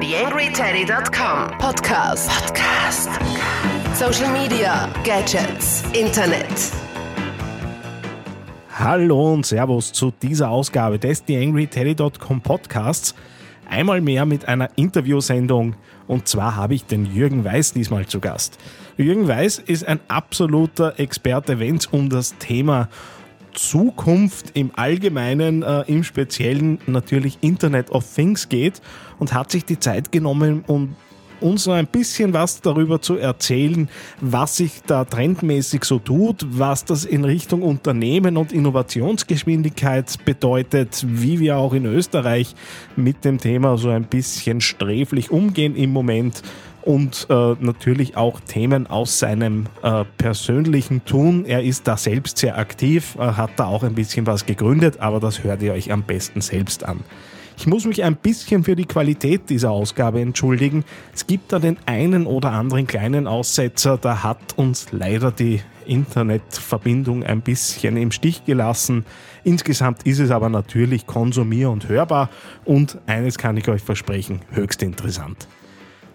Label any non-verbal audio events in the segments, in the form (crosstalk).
TheAngryTeddy.com Podcast. Podcast. Social Media, Gadgets, Internet. Hallo und Servus zu dieser Ausgabe des TheAngryTeddy.com Podcasts. Einmal mehr mit einer Interviewsendung und zwar habe ich den Jürgen Weiß diesmal zu Gast. Jürgen Weiß ist ein absoluter Experte, wenn es um das Thema Zukunft im Allgemeinen, äh, im Speziellen natürlich Internet of Things geht. Und hat sich die Zeit genommen, um uns so ein bisschen was darüber zu erzählen, was sich da trendmäßig so tut, was das in Richtung Unternehmen und Innovationsgeschwindigkeit bedeutet, wie wir auch in Österreich mit dem Thema so ein bisschen sträflich umgehen im Moment und äh, natürlich auch Themen aus seinem äh, persönlichen Tun. Er ist da selbst sehr aktiv, äh, hat da auch ein bisschen was gegründet, aber das hört ihr euch am besten selbst an. Ich muss mich ein bisschen für die Qualität dieser Ausgabe entschuldigen. Es gibt da den einen oder anderen kleinen Aussetzer, da hat uns leider die Internetverbindung ein bisschen im Stich gelassen. Insgesamt ist es aber natürlich konsumier- und hörbar und eines kann ich euch versprechen, höchst interessant.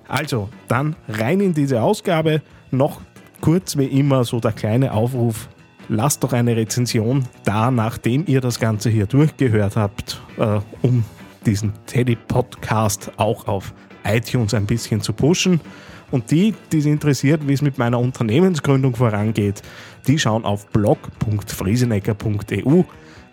Also, dann rein in diese Ausgabe. Noch kurz wie immer so der kleine Aufruf. Lasst doch eine Rezension da, nachdem ihr das Ganze hier durchgehört habt, äh, um diesen Teddy-Podcast auch auf iTunes ein bisschen zu pushen. Und die, die es interessiert, wie es mit meiner Unternehmensgründung vorangeht, die schauen auf blog.friesenecker.eu.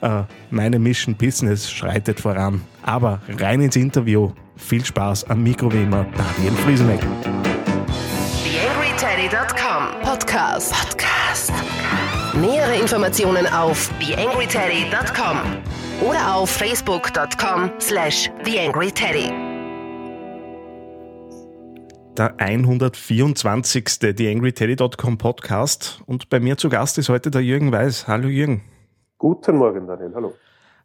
Äh, meine Mission Business schreitet voran. Aber rein ins Interview. Viel Spaß am Mikro wie immer, Daniel Friesenecker. TheAngryTeddy.com Podcast. Podcast. Nähere Informationen auf TheAngryTeddy.com oder auf Facebook.com slash TheAngryTeddy. Der 124. TheAngryTeddy.com Podcast und bei mir zu Gast ist heute der Jürgen Weiß. Hallo Jürgen. Guten Morgen, Daniel. Hallo.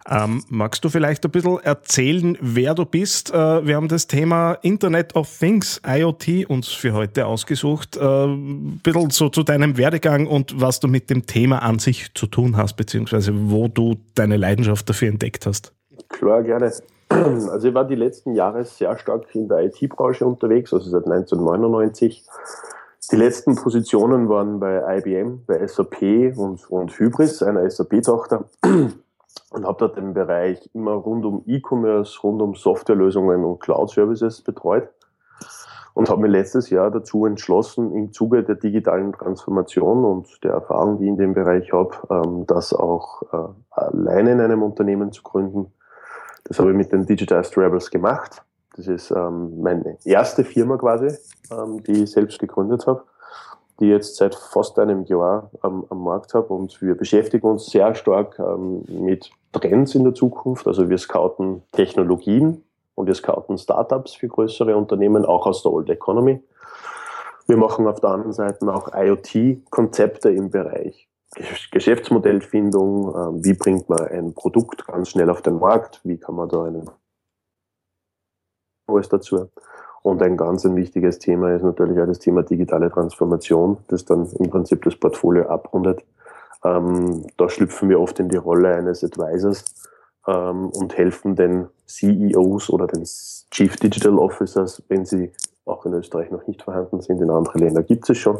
Ähm, magst du vielleicht ein bisschen erzählen, wer du bist? Äh, wir haben das Thema Internet of Things, IoT, uns für heute ausgesucht. Äh, ein bisschen so zu deinem Werdegang und was du mit dem Thema an sich zu tun hast, beziehungsweise wo du deine Leidenschaft dafür entdeckt hast. Klar, gerne. Also ich war die letzten Jahre sehr stark in der IT-Branche unterwegs, also seit 1999. Die letzten Positionen waren bei IBM, bei SAP und, und Hybris, einer SAP-Tochter und habe dort den Bereich immer rund um E-Commerce, rund um Softwarelösungen und Cloud-Services betreut und habe mir letztes Jahr dazu entschlossen, im Zuge der digitalen Transformation und der Erfahrung, die ich in dem Bereich habe, ähm, das auch äh, alleine in einem Unternehmen zu gründen. Das habe ich mit den Digitized Rebels gemacht. Das ist ähm, meine erste Firma quasi, ähm, die ich selbst gegründet habe die jetzt seit fast einem Jahr ähm, am Markt habe. Und wir beschäftigen uns sehr stark ähm, mit Trends in der Zukunft. Also wir scouten Technologien und wir scouten Startups für größere Unternehmen, auch aus der Old Economy. Wir machen auf der anderen Seite auch IoT-Konzepte im Bereich Geschäftsmodellfindung. Ähm, wie bringt man ein Produkt ganz schnell auf den Markt? Wie kann man da einen alles dazu? Und ein ganz ein wichtiges Thema ist natürlich auch das Thema digitale Transformation, das dann im Prinzip das Portfolio abrundet. Ähm, da schlüpfen wir oft in die Rolle eines Advisors ähm, und helfen den CEOs oder den Chief Digital Officers, wenn sie auch in Österreich noch nicht vorhanden sind, in anderen Ländern gibt es schon,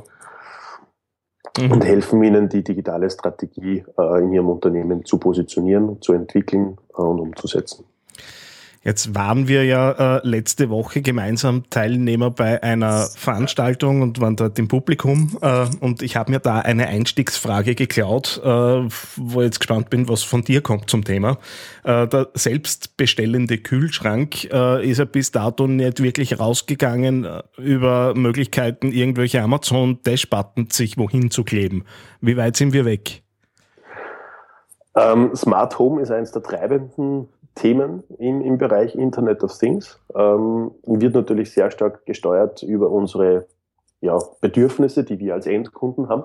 mhm. und helfen ihnen, die digitale Strategie äh, in ihrem Unternehmen zu positionieren, zu entwickeln äh, und umzusetzen. Jetzt waren wir ja äh, letzte Woche gemeinsam Teilnehmer bei einer Veranstaltung und waren dort im Publikum. Äh, und ich habe mir da eine Einstiegsfrage geklaut, äh, wo ich jetzt gespannt bin, was von dir kommt zum Thema. Äh, der selbstbestellende Kühlschrank äh, ist ja bis dato nicht wirklich rausgegangen äh, über Möglichkeiten, irgendwelche Amazon-Dash-Buttons sich wohin zu kleben. Wie weit sind wir weg? Ähm, Smart Home ist eines der treibenden Themen im, im Bereich Internet of Things. Ähm, wird natürlich sehr stark gesteuert über unsere ja, Bedürfnisse, die wir als Endkunden haben.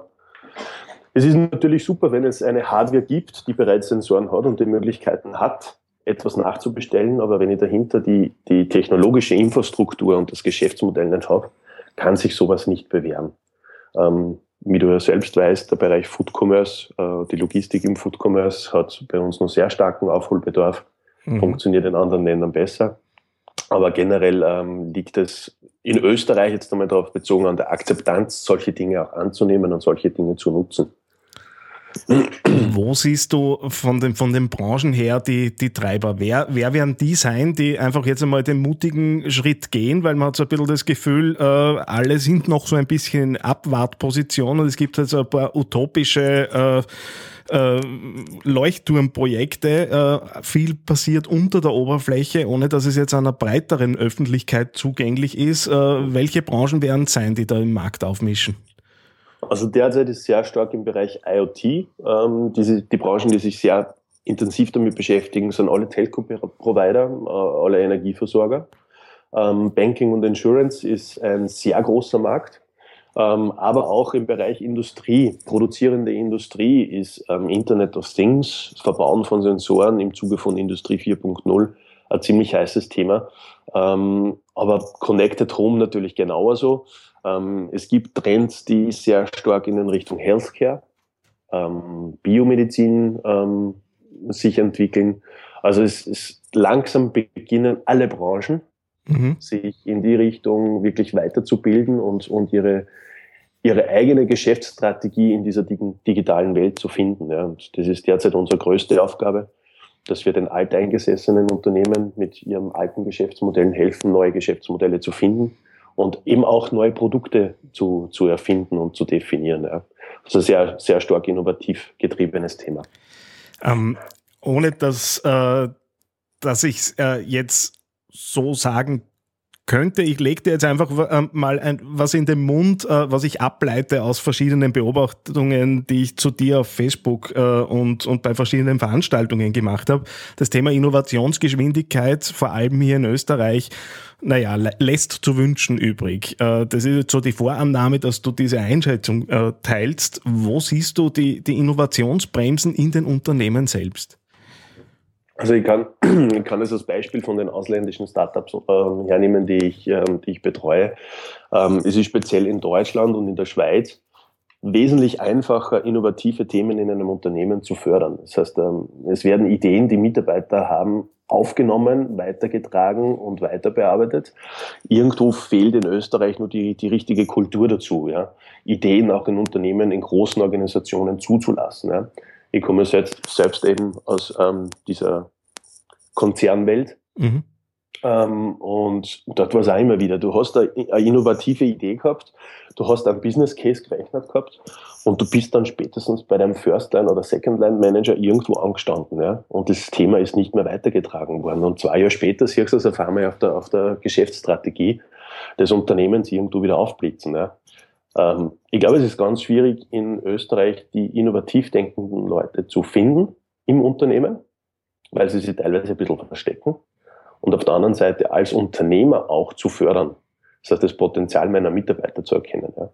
Es ist natürlich super, wenn es eine Hardware gibt, die bereits Sensoren hat und die Möglichkeiten hat, etwas nachzubestellen, aber wenn ich dahinter die, die technologische Infrastruktur und das Geschäftsmodell nicht habe, kann sich sowas nicht bewähren. Ähm, wie du ja selbst weißt, der Bereich Food Commerce, äh, die Logistik im Food Commerce hat bei uns noch sehr starken Aufholbedarf mhm. funktioniert in anderen Ländern besser. Aber generell ähm, liegt es in Österreich jetzt einmal darauf bezogen an der Akzeptanz, solche Dinge auch anzunehmen und solche Dinge zu nutzen. Wo siehst du von den, von den Branchen her die, die Treiber? Wer, wer werden die sein, die einfach jetzt einmal den mutigen Schritt gehen? Weil man hat so ein bisschen das Gefühl, äh, alle sind noch so ein bisschen in Abwartposition und es gibt halt so ein paar utopische äh, äh, Leuchtturmprojekte. Äh, viel passiert unter der Oberfläche, ohne dass es jetzt einer breiteren Öffentlichkeit zugänglich ist. Äh, welche Branchen werden es sein, die da im Markt aufmischen? Also derzeit ist sehr stark im Bereich IoT. Ähm, diese, die Branchen, die sich sehr intensiv damit beschäftigen, sind alle Telco-Provider, äh, alle Energieversorger. Ähm, Banking und Insurance ist ein sehr großer Markt. Ähm, aber auch im Bereich Industrie, produzierende Industrie ist ähm, Internet of Things, Verbauen von Sensoren im Zuge von Industrie 4.0 ein ziemlich heißes Thema. Ähm, aber Connected Home natürlich genauso. Ähm, es gibt Trends, die sehr stark in Richtung Healthcare, ähm, Biomedizin ähm, sich entwickeln. Also es ist langsam beginnen alle Branchen mhm. sich in die Richtung wirklich weiterzubilden und, und ihre, ihre eigene Geschäftsstrategie in dieser digitalen Welt zu finden. Ja. Und das ist derzeit unsere größte Aufgabe, dass wir den alteingesessenen Unternehmen mit ihren alten Geschäftsmodellen helfen, neue Geschäftsmodelle zu finden und eben auch neue Produkte zu, zu erfinden und zu definieren. Ja. Also sehr, sehr stark innovativ getriebenes Thema. Ähm, ohne dass, äh, dass ich äh, jetzt so sagen könnte, ich lege dir jetzt einfach äh, mal ein, was in den Mund, äh, was ich ableite aus verschiedenen Beobachtungen, die ich zu dir auf Facebook äh, und, und bei verschiedenen Veranstaltungen gemacht habe. Das Thema Innovationsgeschwindigkeit, vor allem hier in Österreich, naja, lässt zu wünschen übrig. Äh, das ist jetzt so die Vorannahme, dass du diese Einschätzung teilst. Wo siehst du die, die Innovationsbremsen in den Unternehmen selbst? Also ich kann, (clears throat) ich kann es als Beispiel von den ausländischen Startups äh, hernehmen, die ich, äh, die ich betreue. Ähm, es ist speziell in Deutschland und in der Schweiz wesentlich einfacher, innovative Themen in einem Unternehmen zu fördern. Das heißt, ähm, es werden Ideen, die Mitarbeiter haben, aufgenommen, weitergetragen und weiterbearbeitet. Irgendwo fehlt in Österreich nur die, die richtige Kultur dazu, ja? Ideen auch in Unternehmen, in großen Organisationen zuzulassen. Ja? Ich komme selbst, selbst eben aus ähm, dieser Konzernwelt. Mhm. Ähm, und dort war es auch immer wieder. Du hast eine, eine innovative Idee gehabt, du hast einen Business Case gerechnet gehabt und du bist dann spätestens bei deinem First-Line- oder Second-Line-Manager irgendwo angestanden. Ja? Und das Thema ist nicht mehr weitergetragen worden. Und zwei Jahre später siehst du es auf einmal auf der, auf der Geschäftsstrategie des Unternehmens irgendwo wieder aufblitzen. Ja? Ähm, ich glaube, es ist ganz schwierig, in Österreich die innovativ denkenden Leute zu finden im Unternehmen, weil sie sich teilweise ein bisschen verstecken. Und auf der anderen Seite als Unternehmer auch zu fördern. Das heißt, das Potenzial meiner Mitarbeiter zu erkennen. Ja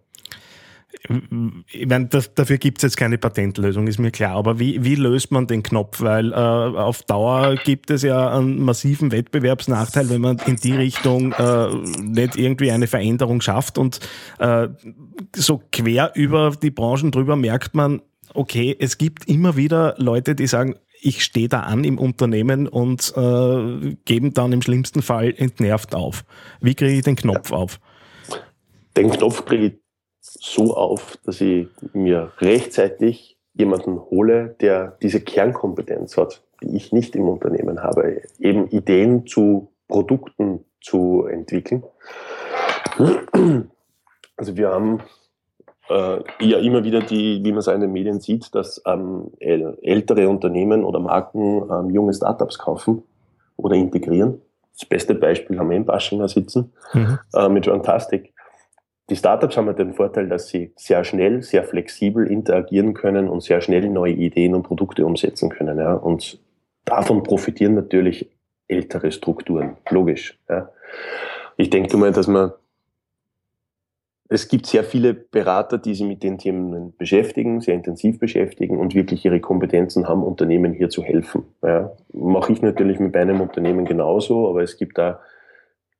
ich meine, das, dafür gibt es jetzt keine Patentlösung, ist mir klar. Aber wie, wie löst man den Knopf? Weil äh, auf Dauer gibt es ja einen massiven Wettbewerbsnachteil, wenn man in die Richtung äh, nicht irgendwie eine Veränderung schafft. Und äh, so quer über die Branchen drüber merkt man, okay, es gibt immer wieder Leute, die sagen, ich stehe da an im Unternehmen und äh, geben dann im schlimmsten Fall entnervt auf. Wie kriege ich den Knopf auf? Den Knopf kriege ich so auf, dass ich mir rechtzeitig jemanden hole, der diese Kernkompetenz hat, die ich nicht im Unternehmen habe, eben Ideen zu Produkten zu entwickeln. Also wir haben äh, ja immer wieder die, wie man es in den Medien sieht, dass ähm, ältere Unternehmen oder Marken ähm, junge Startups kaufen oder integrieren. Das beste Beispiel haben wir in Baschinger sitzen mhm. äh, mit Fantastic. Die Startups haben den Vorteil, dass sie sehr schnell, sehr flexibel interagieren können und sehr schnell neue Ideen und Produkte umsetzen können. Ja. Und davon profitieren natürlich ältere Strukturen, logisch. Ja. Ich denke mal, dass man es gibt sehr viele Berater, die sich mit den Themen beschäftigen, sehr intensiv beschäftigen und wirklich ihre Kompetenzen haben, Unternehmen hier zu helfen. Ja, mache ich natürlich mit meinem Unternehmen genauso, aber es gibt da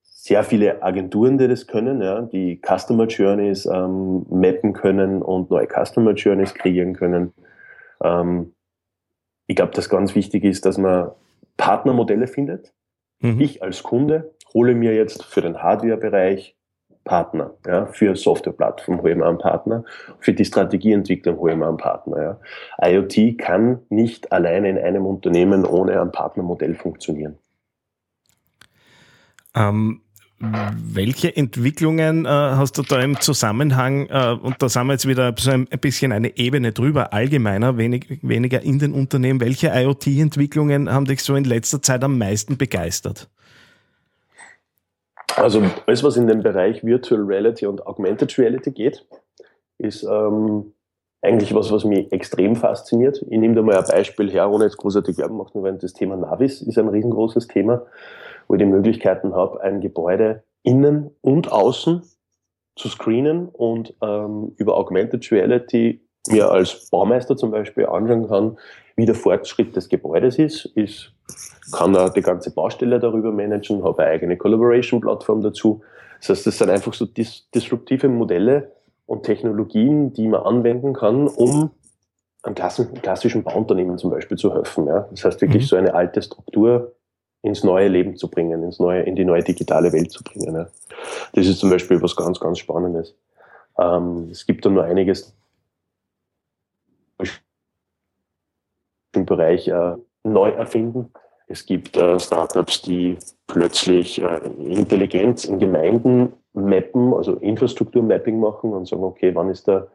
sehr viele Agenturen, die das können, ja, die Customer Journeys ähm, mappen können und neue Customer Journeys kreieren können. Ähm, ich glaube, dass ganz wichtig ist, dass man Partnermodelle findet. Mhm. Ich als Kunde hole mir jetzt für den Hardware-Bereich Partner. Ja, für Softwareplattform hole ich mir einen Partner, für die Strategieentwicklung hole ich mir einen Partner. Ja. IoT kann nicht alleine in einem Unternehmen ohne ein Partnermodell funktionieren. Ähm, welche Entwicklungen äh, hast du da im Zusammenhang, äh, und da sind wir jetzt wieder so ein bisschen eine Ebene drüber, allgemeiner, wenig, weniger in den Unternehmen, welche IoT-Entwicklungen haben dich so in letzter Zeit am meisten begeistert? Also alles, was in den Bereich Virtual Reality und Augmented Reality geht, ist ähm, eigentlich was, was mich extrem fasziniert. Ich nehme da mal ein Beispiel her, ohne jetzt großartig Werbung machen, weil das Thema Navis ist ein riesengroßes Thema, wo ich die Möglichkeiten habe, ein Gebäude innen und außen zu screenen und ähm, über Augmented Reality mir als Baumeister zum Beispiel anschauen kann, wie der Fortschritt des Gebäudes ist. Ich kann da die ganze Baustelle darüber managen, habe eine eigene Collaboration-Plattform dazu. Das heißt, das sind einfach so dis disruptive Modelle und Technologien, die man anwenden kann, um einem klassischen Bauunternehmen zum Beispiel zu helfen. Ja. Das heißt, wirklich mhm. so eine alte Struktur ins neue Leben zu bringen, ins neue, in die neue digitale Welt zu bringen. Ja. Das ist zum Beispiel was ganz, ganz Spannendes. Ähm, es gibt da nur einiges im Bereich äh, neu erfinden. Es gibt äh, Startups, die plötzlich äh, Intelligenz in Gemeinden mappen, also Infrastrukturmapping machen und sagen, okay, wann ist der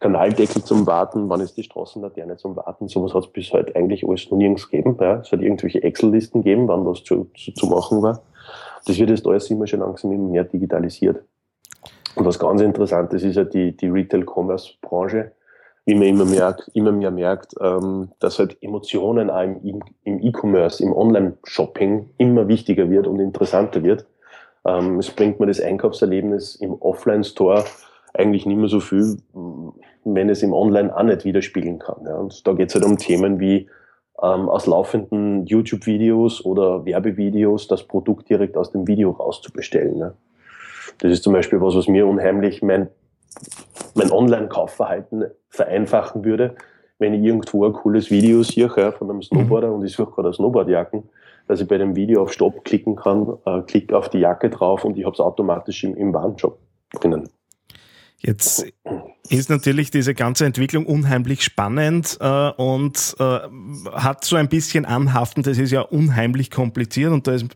Kanaldeckel zum Warten, wann ist die Straßenlaterne zum Warten. Sowas hat es bis heute eigentlich alles noch nirgends gegeben. Ja. Es hat irgendwelche Excel-Listen gegeben, wann was zu, zu, zu, machen war. Das wird jetzt alles immer schon langsam immer mehr digitalisiert. Und was ganz interessant ist, ist ja die, die Retail-Commerce-Branche wie man immer merkt, immer mehr merkt, ähm, dass halt Emotionen auch im, im E-Commerce, im Online-Shopping immer wichtiger wird und interessanter wird. Ähm, es bringt mir das Einkaufserlebnis im Offline-Store eigentlich nicht mehr so viel, wenn es im Online auch nicht widerspiegeln kann. Ja. Und da geht es halt um Themen wie ähm, aus laufenden YouTube-Videos oder Werbevideos das Produkt direkt aus dem Video rauszubestellen. Ne. Das ist zum Beispiel was, was mir unheimlich mein mein Online-Kaufverhalten vereinfachen würde, wenn ich irgendwo ein cooles Video sehe von einem Snowboarder mhm. und ich suche gerade Snowboardjacken, dass ich bei dem Video auf Stopp klicken kann, äh, klicke auf die Jacke drauf und ich habe es automatisch im, im Warenshop drinnen. Jetzt ist natürlich diese ganze Entwicklung unheimlich spannend äh, und äh, hat so ein bisschen anhaften. Das ist ja unheimlich kompliziert und da ist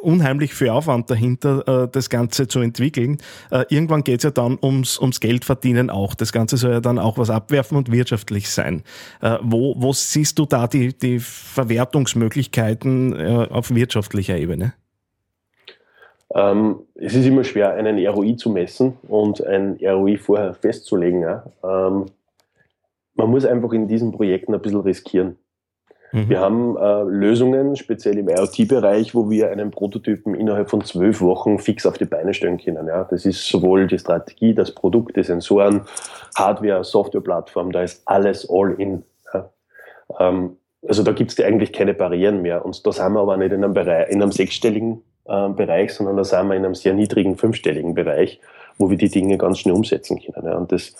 unheimlich viel Aufwand dahinter, äh, das Ganze zu entwickeln. Äh, irgendwann geht es ja dann ums, ums Geld verdienen auch. Das Ganze soll ja dann auch was abwerfen und wirtschaftlich sein. Äh, wo, wo siehst du da die, die Verwertungsmöglichkeiten auf wirtschaftlicher Ebene? Ähm, es ist immer schwer, einen ROI zu messen und ein ROI vorher festzulegen. Ähm, man muss einfach in diesen Projekten ein bisschen riskieren. Mhm. Wir haben äh, Lösungen, speziell im IoT-Bereich, wo wir einen Prototypen innerhalb von zwölf Wochen fix auf die Beine stellen können. Ja. Das ist sowohl die Strategie, das Produkt, die Sensoren, Hardware, Softwareplattform, da ist alles all in. Ja. Ähm, also da gibt es eigentlich keine Barrieren mehr. Und da sind wir aber nicht in einem, Bereich, in einem sechsstelligen äh, Bereich, sondern da sind wir in einem sehr niedrigen fünfstelligen Bereich, wo wir die Dinge ganz schnell umsetzen können. Ja. Und das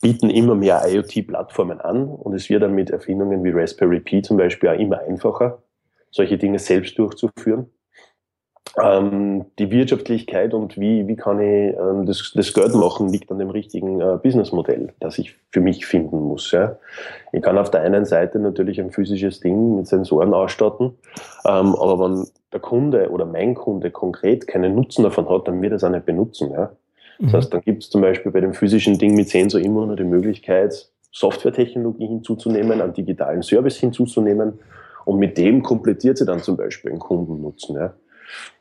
bieten immer mehr IoT-Plattformen an und es wird dann mit Erfindungen wie Raspberry Pi zum Beispiel auch immer einfacher, solche Dinge selbst durchzuführen. Ähm, die Wirtschaftlichkeit und wie, wie kann ich ähm, das, das Geld machen, liegt an dem richtigen äh, Businessmodell, das ich für mich finden muss. Ja. Ich kann auf der einen Seite natürlich ein physisches Ding mit Sensoren ausstatten, ähm, aber wenn der Kunde oder mein Kunde konkret keinen Nutzen davon hat, dann wird er es auch nicht benutzen. Ja. Das mhm. heißt, dann gibt es zum Beispiel bei dem physischen Ding mit Sensor immer nur die Möglichkeit, Softwaretechnologie hinzuzunehmen, einen digitalen Service hinzuzunehmen und mit dem komplettiert sie dann zum Beispiel einen Kundennutzen. Ja.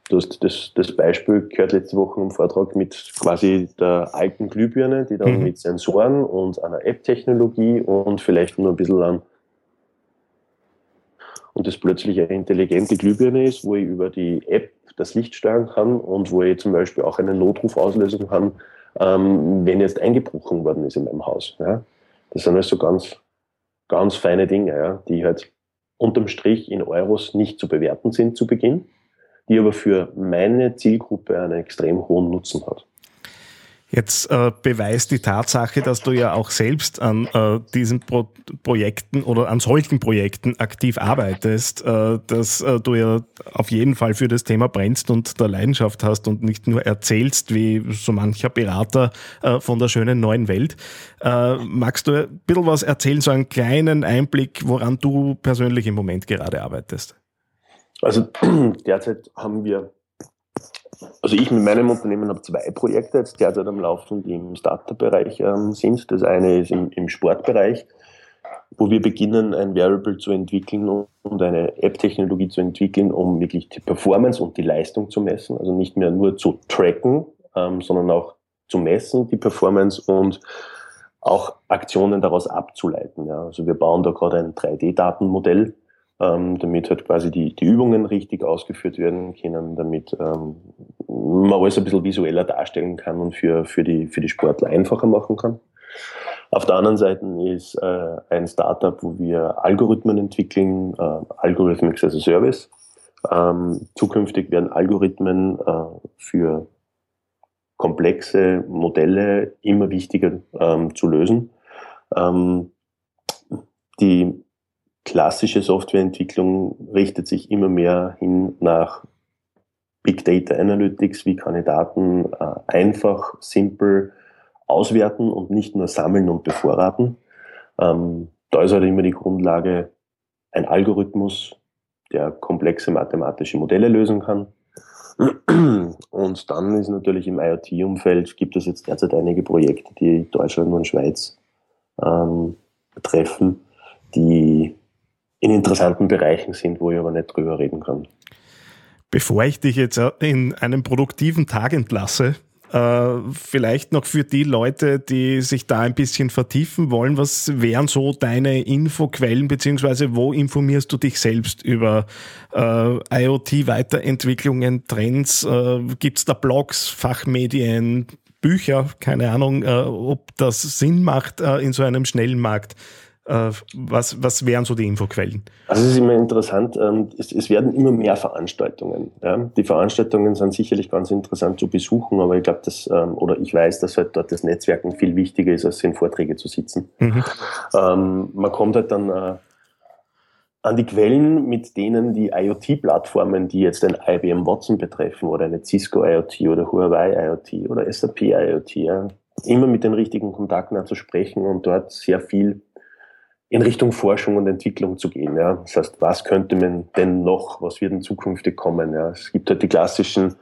Du hast das, das Beispiel gehört letzte Woche im Vortrag mit quasi der alten Glühbirne, die dann mhm. mit Sensoren und einer App-Technologie und vielleicht nur ein bisschen an und das plötzlich eine intelligente Glühbirne ist, wo ich über die App das Licht steuern kann und wo ich zum Beispiel auch einen Notruf auslösen kann, ähm, wenn jetzt eingebrochen worden ist in meinem Haus. Ja. Das sind also ganz, ganz feine Dinge, ja, die halt unterm Strich in Euros nicht zu bewerten sind zu Beginn, die aber für meine Zielgruppe einen extrem hohen Nutzen hat. Jetzt äh, beweist die Tatsache, dass du ja auch selbst an äh, diesen Pro Projekten oder an solchen Projekten aktiv arbeitest, äh, dass äh, du ja auf jeden Fall für das Thema brennst und da Leidenschaft hast und nicht nur erzählst, wie so mancher Berater äh, von der schönen neuen Welt. Äh, magst du ein bisschen was erzählen, so einen kleinen Einblick, woran du persönlich im Moment gerade arbeitest? Also (clears throat) derzeit haben wir also ich mit meinem Unternehmen habe zwei Projekte jetzt derzeit am Laufen, die im Startup-Bereich ähm, sind. Das eine ist im, im, Sportbereich, wo wir beginnen, ein Variable zu entwickeln und eine App-Technologie zu entwickeln, um wirklich die Performance und die Leistung zu messen. Also nicht mehr nur zu tracken, ähm, sondern auch zu messen, die Performance und auch Aktionen daraus abzuleiten. Ja. Also wir bauen da gerade ein 3D-Datenmodell ähm, damit halt quasi die, die Übungen richtig ausgeführt werden können, damit ähm, man alles ein bisschen visueller darstellen kann und für, für, die, für die Sportler einfacher machen kann. Auf der anderen Seite ist äh, ein Startup, wo wir Algorithmen entwickeln, äh, Algorithmics as a Service. Ähm, zukünftig werden Algorithmen äh, für komplexe Modelle immer wichtiger ähm, zu lösen. Ähm, die klassische Softwareentwicklung richtet sich immer mehr hin nach Big Data Analytics, wie kann ich Daten äh, einfach, simpel auswerten und nicht nur sammeln und bevorraten. Ähm, da ist halt immer die Grundlage ein Algorithmus, der komplexe mathematische Modelle lösen kann. Und dann ist natürlich im IoT-Umfeld, gibt es jetzt derzeit einige Projekte, die Deutschland und Schweiz ähm, betreffen, die in interessanten Bereichen sind, wo ich aber nicht drüber reden kann. Bevor ich dich jetzt in einen produktiven Tag entlasse, äh, vielleicht noch für die Leute, die sich da ein bisschen vertiefen wollen, was wären so deine Infoquellen, beziehungsweise wo informierst du dich selbst über äh, IoT-Weiterentwicklungen, Trends? Äh, Gibt es da Blogs, Fachmedien, Bücher? Keine Ahnung, äh, ob das Sinn macht äh, in so einem schnellen Markt. Äh, was, was wären so die Infoquellen? Also es ist immer interessant, ähm, es, es werden immer mehr Veranstaltungen. Ja? Die Veranstaltungen sind sicherlich ganz interessant zu besuchen, aber ich glaube, dass, ähm, oder ich weiß, dass halt dort das Netzwerken viel wichtiger ist, als in Vorträge zu sitzen. Mhm. Ähm, man kommt halt dann äh, an die Quellen, mit denen die IoT-Plattformen, die jetzt ein IBM Watson betreffen oder eine Cisco IoT oder Huawei IoT oder SAP IoT, ja, immer mit den richtigen Kontakten zu sprechen und dort sehr viel in Richtung Forschung und Entwicklung zu gehen. Ja. Das heißt, was könnte man denn noch, was wird in Zukunft kommen? Ja. Es gibt halt die klassischen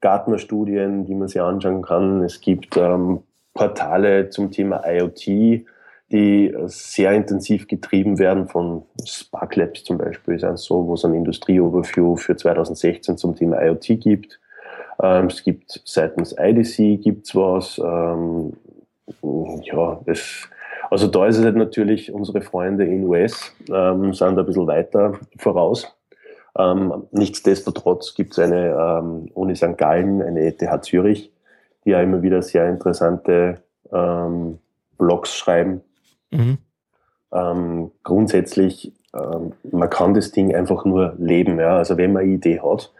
Gartner-Studien, die man sich anschauen kann. Es gibt ähm, Portale zum Thema IoT, die sehr intensiv getrieben werden von Spark Labs zum Beispiel, ist eins so, wo es ein Industrie-Overview für 2016 zum Thema IoT gibt. Ähm, es gibt seitens IDC gibt's was. Ähm, ja, es also da ist es halt natürlich, unsere Freunde in US ähm, sind ein bisschen weiter voraus. Ähm, nichtsdestotrotz gibt es eine ähm, Uni St. Gallen, eine ETH Zürich, die ja immer wieder sehr interessante ähm, Blogs schreiben. Mhm. Ähm, grundsätzlich, ähm, man kann das Ding einfach nur leben. Ja? Also wenn man eine Idee hat,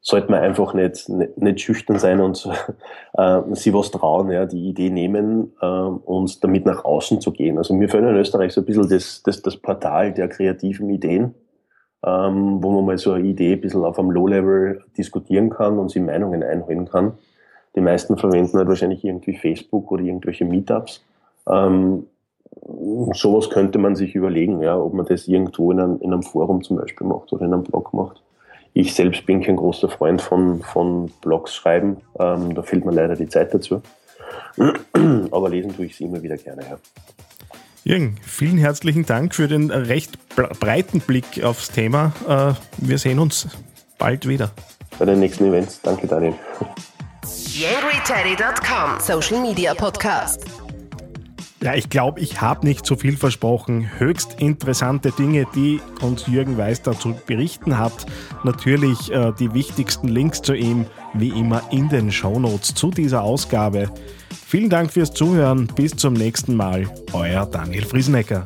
sollte man einfach nicht, nicht, nicht schüchtern sein und äh, sie was trauen, ja, die Idee nehmen äh, und damit nach außen zu gehen. Also mir fehlt in Österreich so ein bisschen das, das, das Portal der kreativen Ideen, ähm, wo man mal so eine Idee ein bisschen auf einem Low-Level diskutieren kann und sie Meinungen einholen kann. Die meisten verwenden halt wahrscheinlich irgendwie Facebook oder irgendwelche Meetups. Ähm, sowas könnte man sich überlegen, ja, ob man das irgendwo in einem, in einem Forum zum Beispiel macht oder in einem Blog macht. Ich selbst bin kein großer Freund von, von Blogs schreiben. Ähm, da fehlt mir leider die Zeit dazu. (clears throat) Aber lesen tue ich sie immer wieder gerne. Ja. Jürgen, vielen herzlichen Dank für den recht breiten Blick aufs Thema. Äh, wir sehen uns bald wieder. Bei den nächsten Events. Danke, Daniel. YangryTeddy.com Social Media Podcast. Ja, ich glaube, ich habe nicht zu viel versprochen. Höchst interessante Dinge, die uns Jürgen Weiß dazu berichten hat. Natürlich äh, die wichtigsten Links zu ihm, wie immer, in den Shownotes zu dieser Ausgabe. Vielen Dank fürs Zuhören. Bis zum nächsten Mal. Euer Daniel Friesenecker.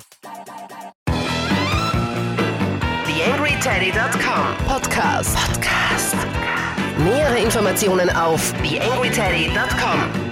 TheAngryTeddy.com Podcast. Podcast. Nähere Informationen auf TheAngryTeddy.com.